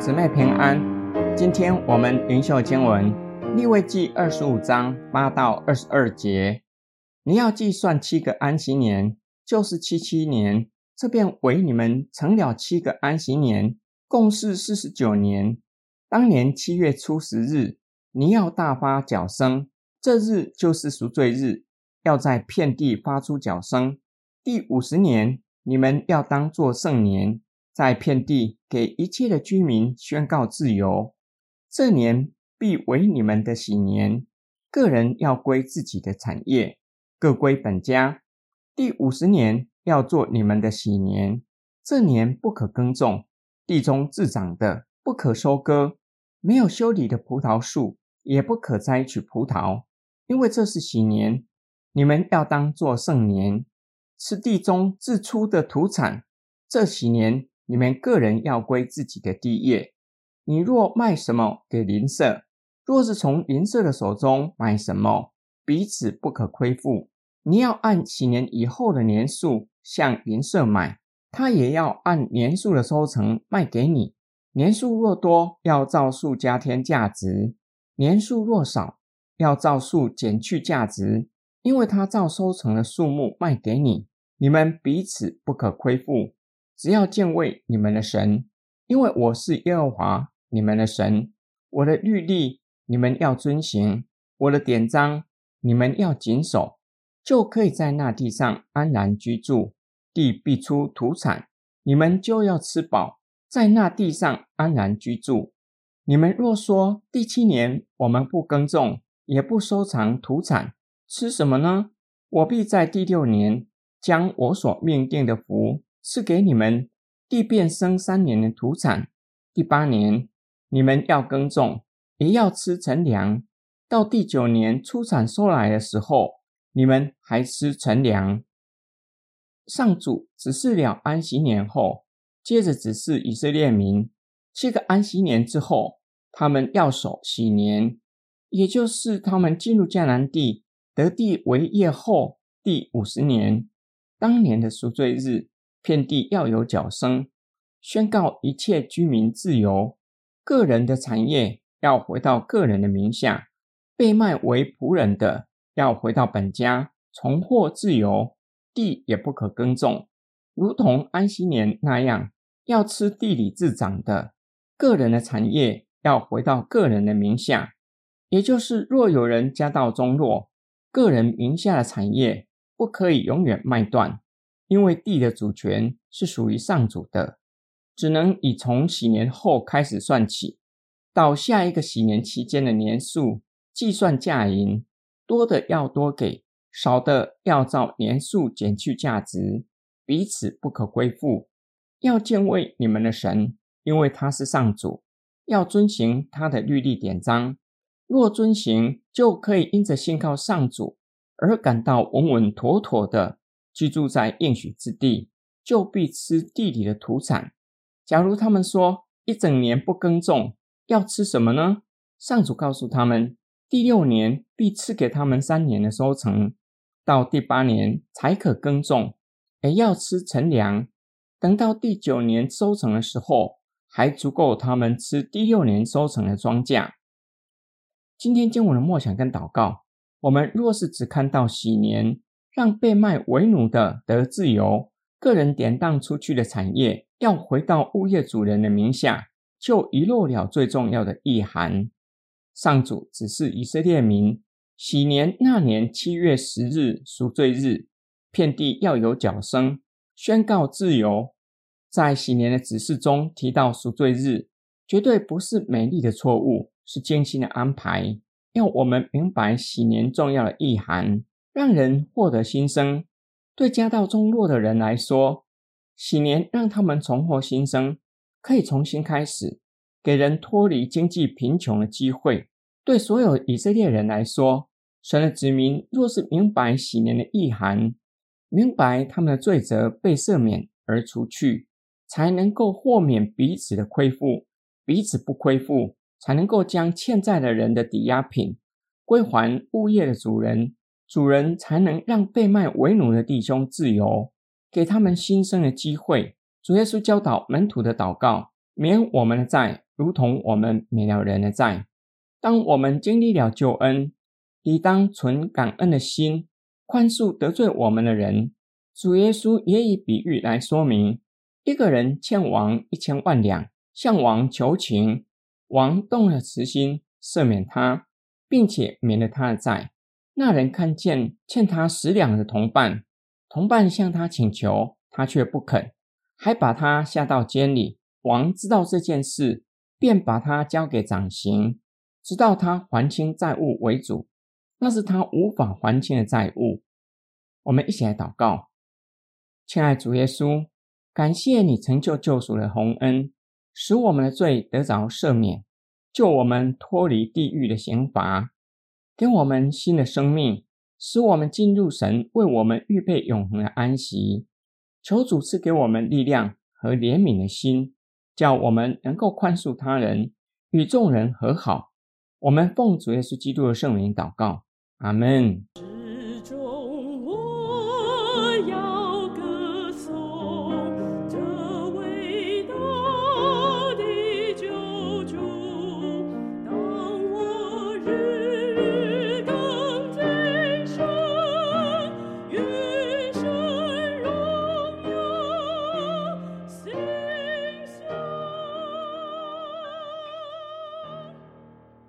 姊妹平安。今天我们灵秀经文利未记二十五章八到二十二节。你要计算七个安息年，就是七七年，这便为你们成了七个安息年，共是四十九年。当年七月初十日，你要大发角声，这日就是赎罪日，要在遍地发出角声。第五十年，你们要当作圣年。在遍地给一切的居民宣告自由，这年必为你们的喜年。个人要归自己的产业，各归本家。第五十年要做你们的喜年，这年不可耕种，地中自长的不可收割，没有修理的葡萄树也不可摘取葡萄，因为这是喜年。你们要当做圣年，吃地中自出的土产。这喜年。你们个人要归自己的地业。你若卖什么给邻舍，若是从邻舍的手中买什么，彼此不可亏负。你要按几年以后的年数向邻舍买，他也要按年数的收成卖给你。年数若多，要照数加添价值；年数若少，要照数减去价值，因为他照收成的数目卖给你。你们彼此不可亏负。只要敬畏你们的神，因为我是耶和华你们的神。我的律例你们要遵行，我的典章你们要谨守，就可以在那地上安然居住。地必出土产，你们就要吃饱，在那地上安然居住。你们若说第七年我们不耕种，也不收藏土产，吃什么呢？我必在第六年将我所命定的福。是给你们，地变生三年的土产。第八年，你们要耕种，也要吃陈粮。到第九年出产收来的时候，你们还吃陈粮。上主指示了安息年后，接着指示以色列民，七个安息年之后，他们要守喜年，也就是他们进入迦南地得地为业后第五十年，当年的赎罪日。遍地要有角声，宣告一切居民自由。个人的产业要回到个人的名下，被卖为仆人的要回到本家，重获自由。地也不可耕种，如同安息年那样，要吃地里自长的。个人的产业要回到个人的名下，也就是若有人家道中落，个人名下的产业不可以永远卖断。因为地的主权是属于上主的，只能以从喜年后开始算起，到下一个喜年期间的年数计算价银，多的要多给，少的要照年数减去价值，彼此不可归负。要敬畏你们的神，因为他是上主，要遵行他的律例典章。若遵行，就可以因着信靠上主而感到稳稳妥妥的。居住在应许之地，就必吃地里的土产。假如他们说一整年不耕种，要吃什么呢？上主告诉他们，第六年必赐给他们三年的收成，到第八年才可耕种，也要吃陈粮。等到第九年收成的时候，还足够他们吃第六年收成的庄稼。今天经文的默想跟祷告，我们若是只看到喜年。让被卖为奴的得自由，个人典当出去的产业要回到物业主人的名下，就遗漏了最重要的意涵。上主指示以色列民，喜年那年七月十日赎罪日，遍地要有角声，宣告自由。在喜年的指示中提到赎罪日，绝对不是美丽的错误，是精心的安排，要我们明白喜年重要的意涵。让人获得新生，对家道中落的人来说，喜年让他们重获新生，可以重新开始，给人脱离经济贫穷的机会。对所有以色列人来说，神的子民若是明白喜年的意涵，明白他们的罪责被赦免而除去，才能够豁免彼此的亏负，彼此不亏负，才能够将欠债的人的抵押品归还物业的主人。主人才能让被卖为奴的弟兄自由，给他们新生的机会。主耶稣教导门徒的祷告：免我们的债，如同我们免了人的债。当我们经历了救恩，理当存感恩的心，宽恕得罪我们的人。主耶稣也以比喻来说明：一个人欠王一千万两，向王求情，王动了慈心，赦免他，并且免了他的债。那人看见欠他十两的同伴，同伴向他请求，他却不肯，还把他下到监里。王知道这件事，便把他交给掌刑。直到他还清债务为主，那是他无法还清的债务。我们一起来祷告，亲爱主耶稣，感谢你成就救赎的宏恩，使我们的罪得着赦免，救我们脱离地狱的刑罚，给我们新的生命，使我们进入神为我们预备永恒的安息。求主赐给我们力量和怜悯的心，叫我们能够宽恕他人，与众人和好。我们奉主耶稣基督的圣名祷告，阿门。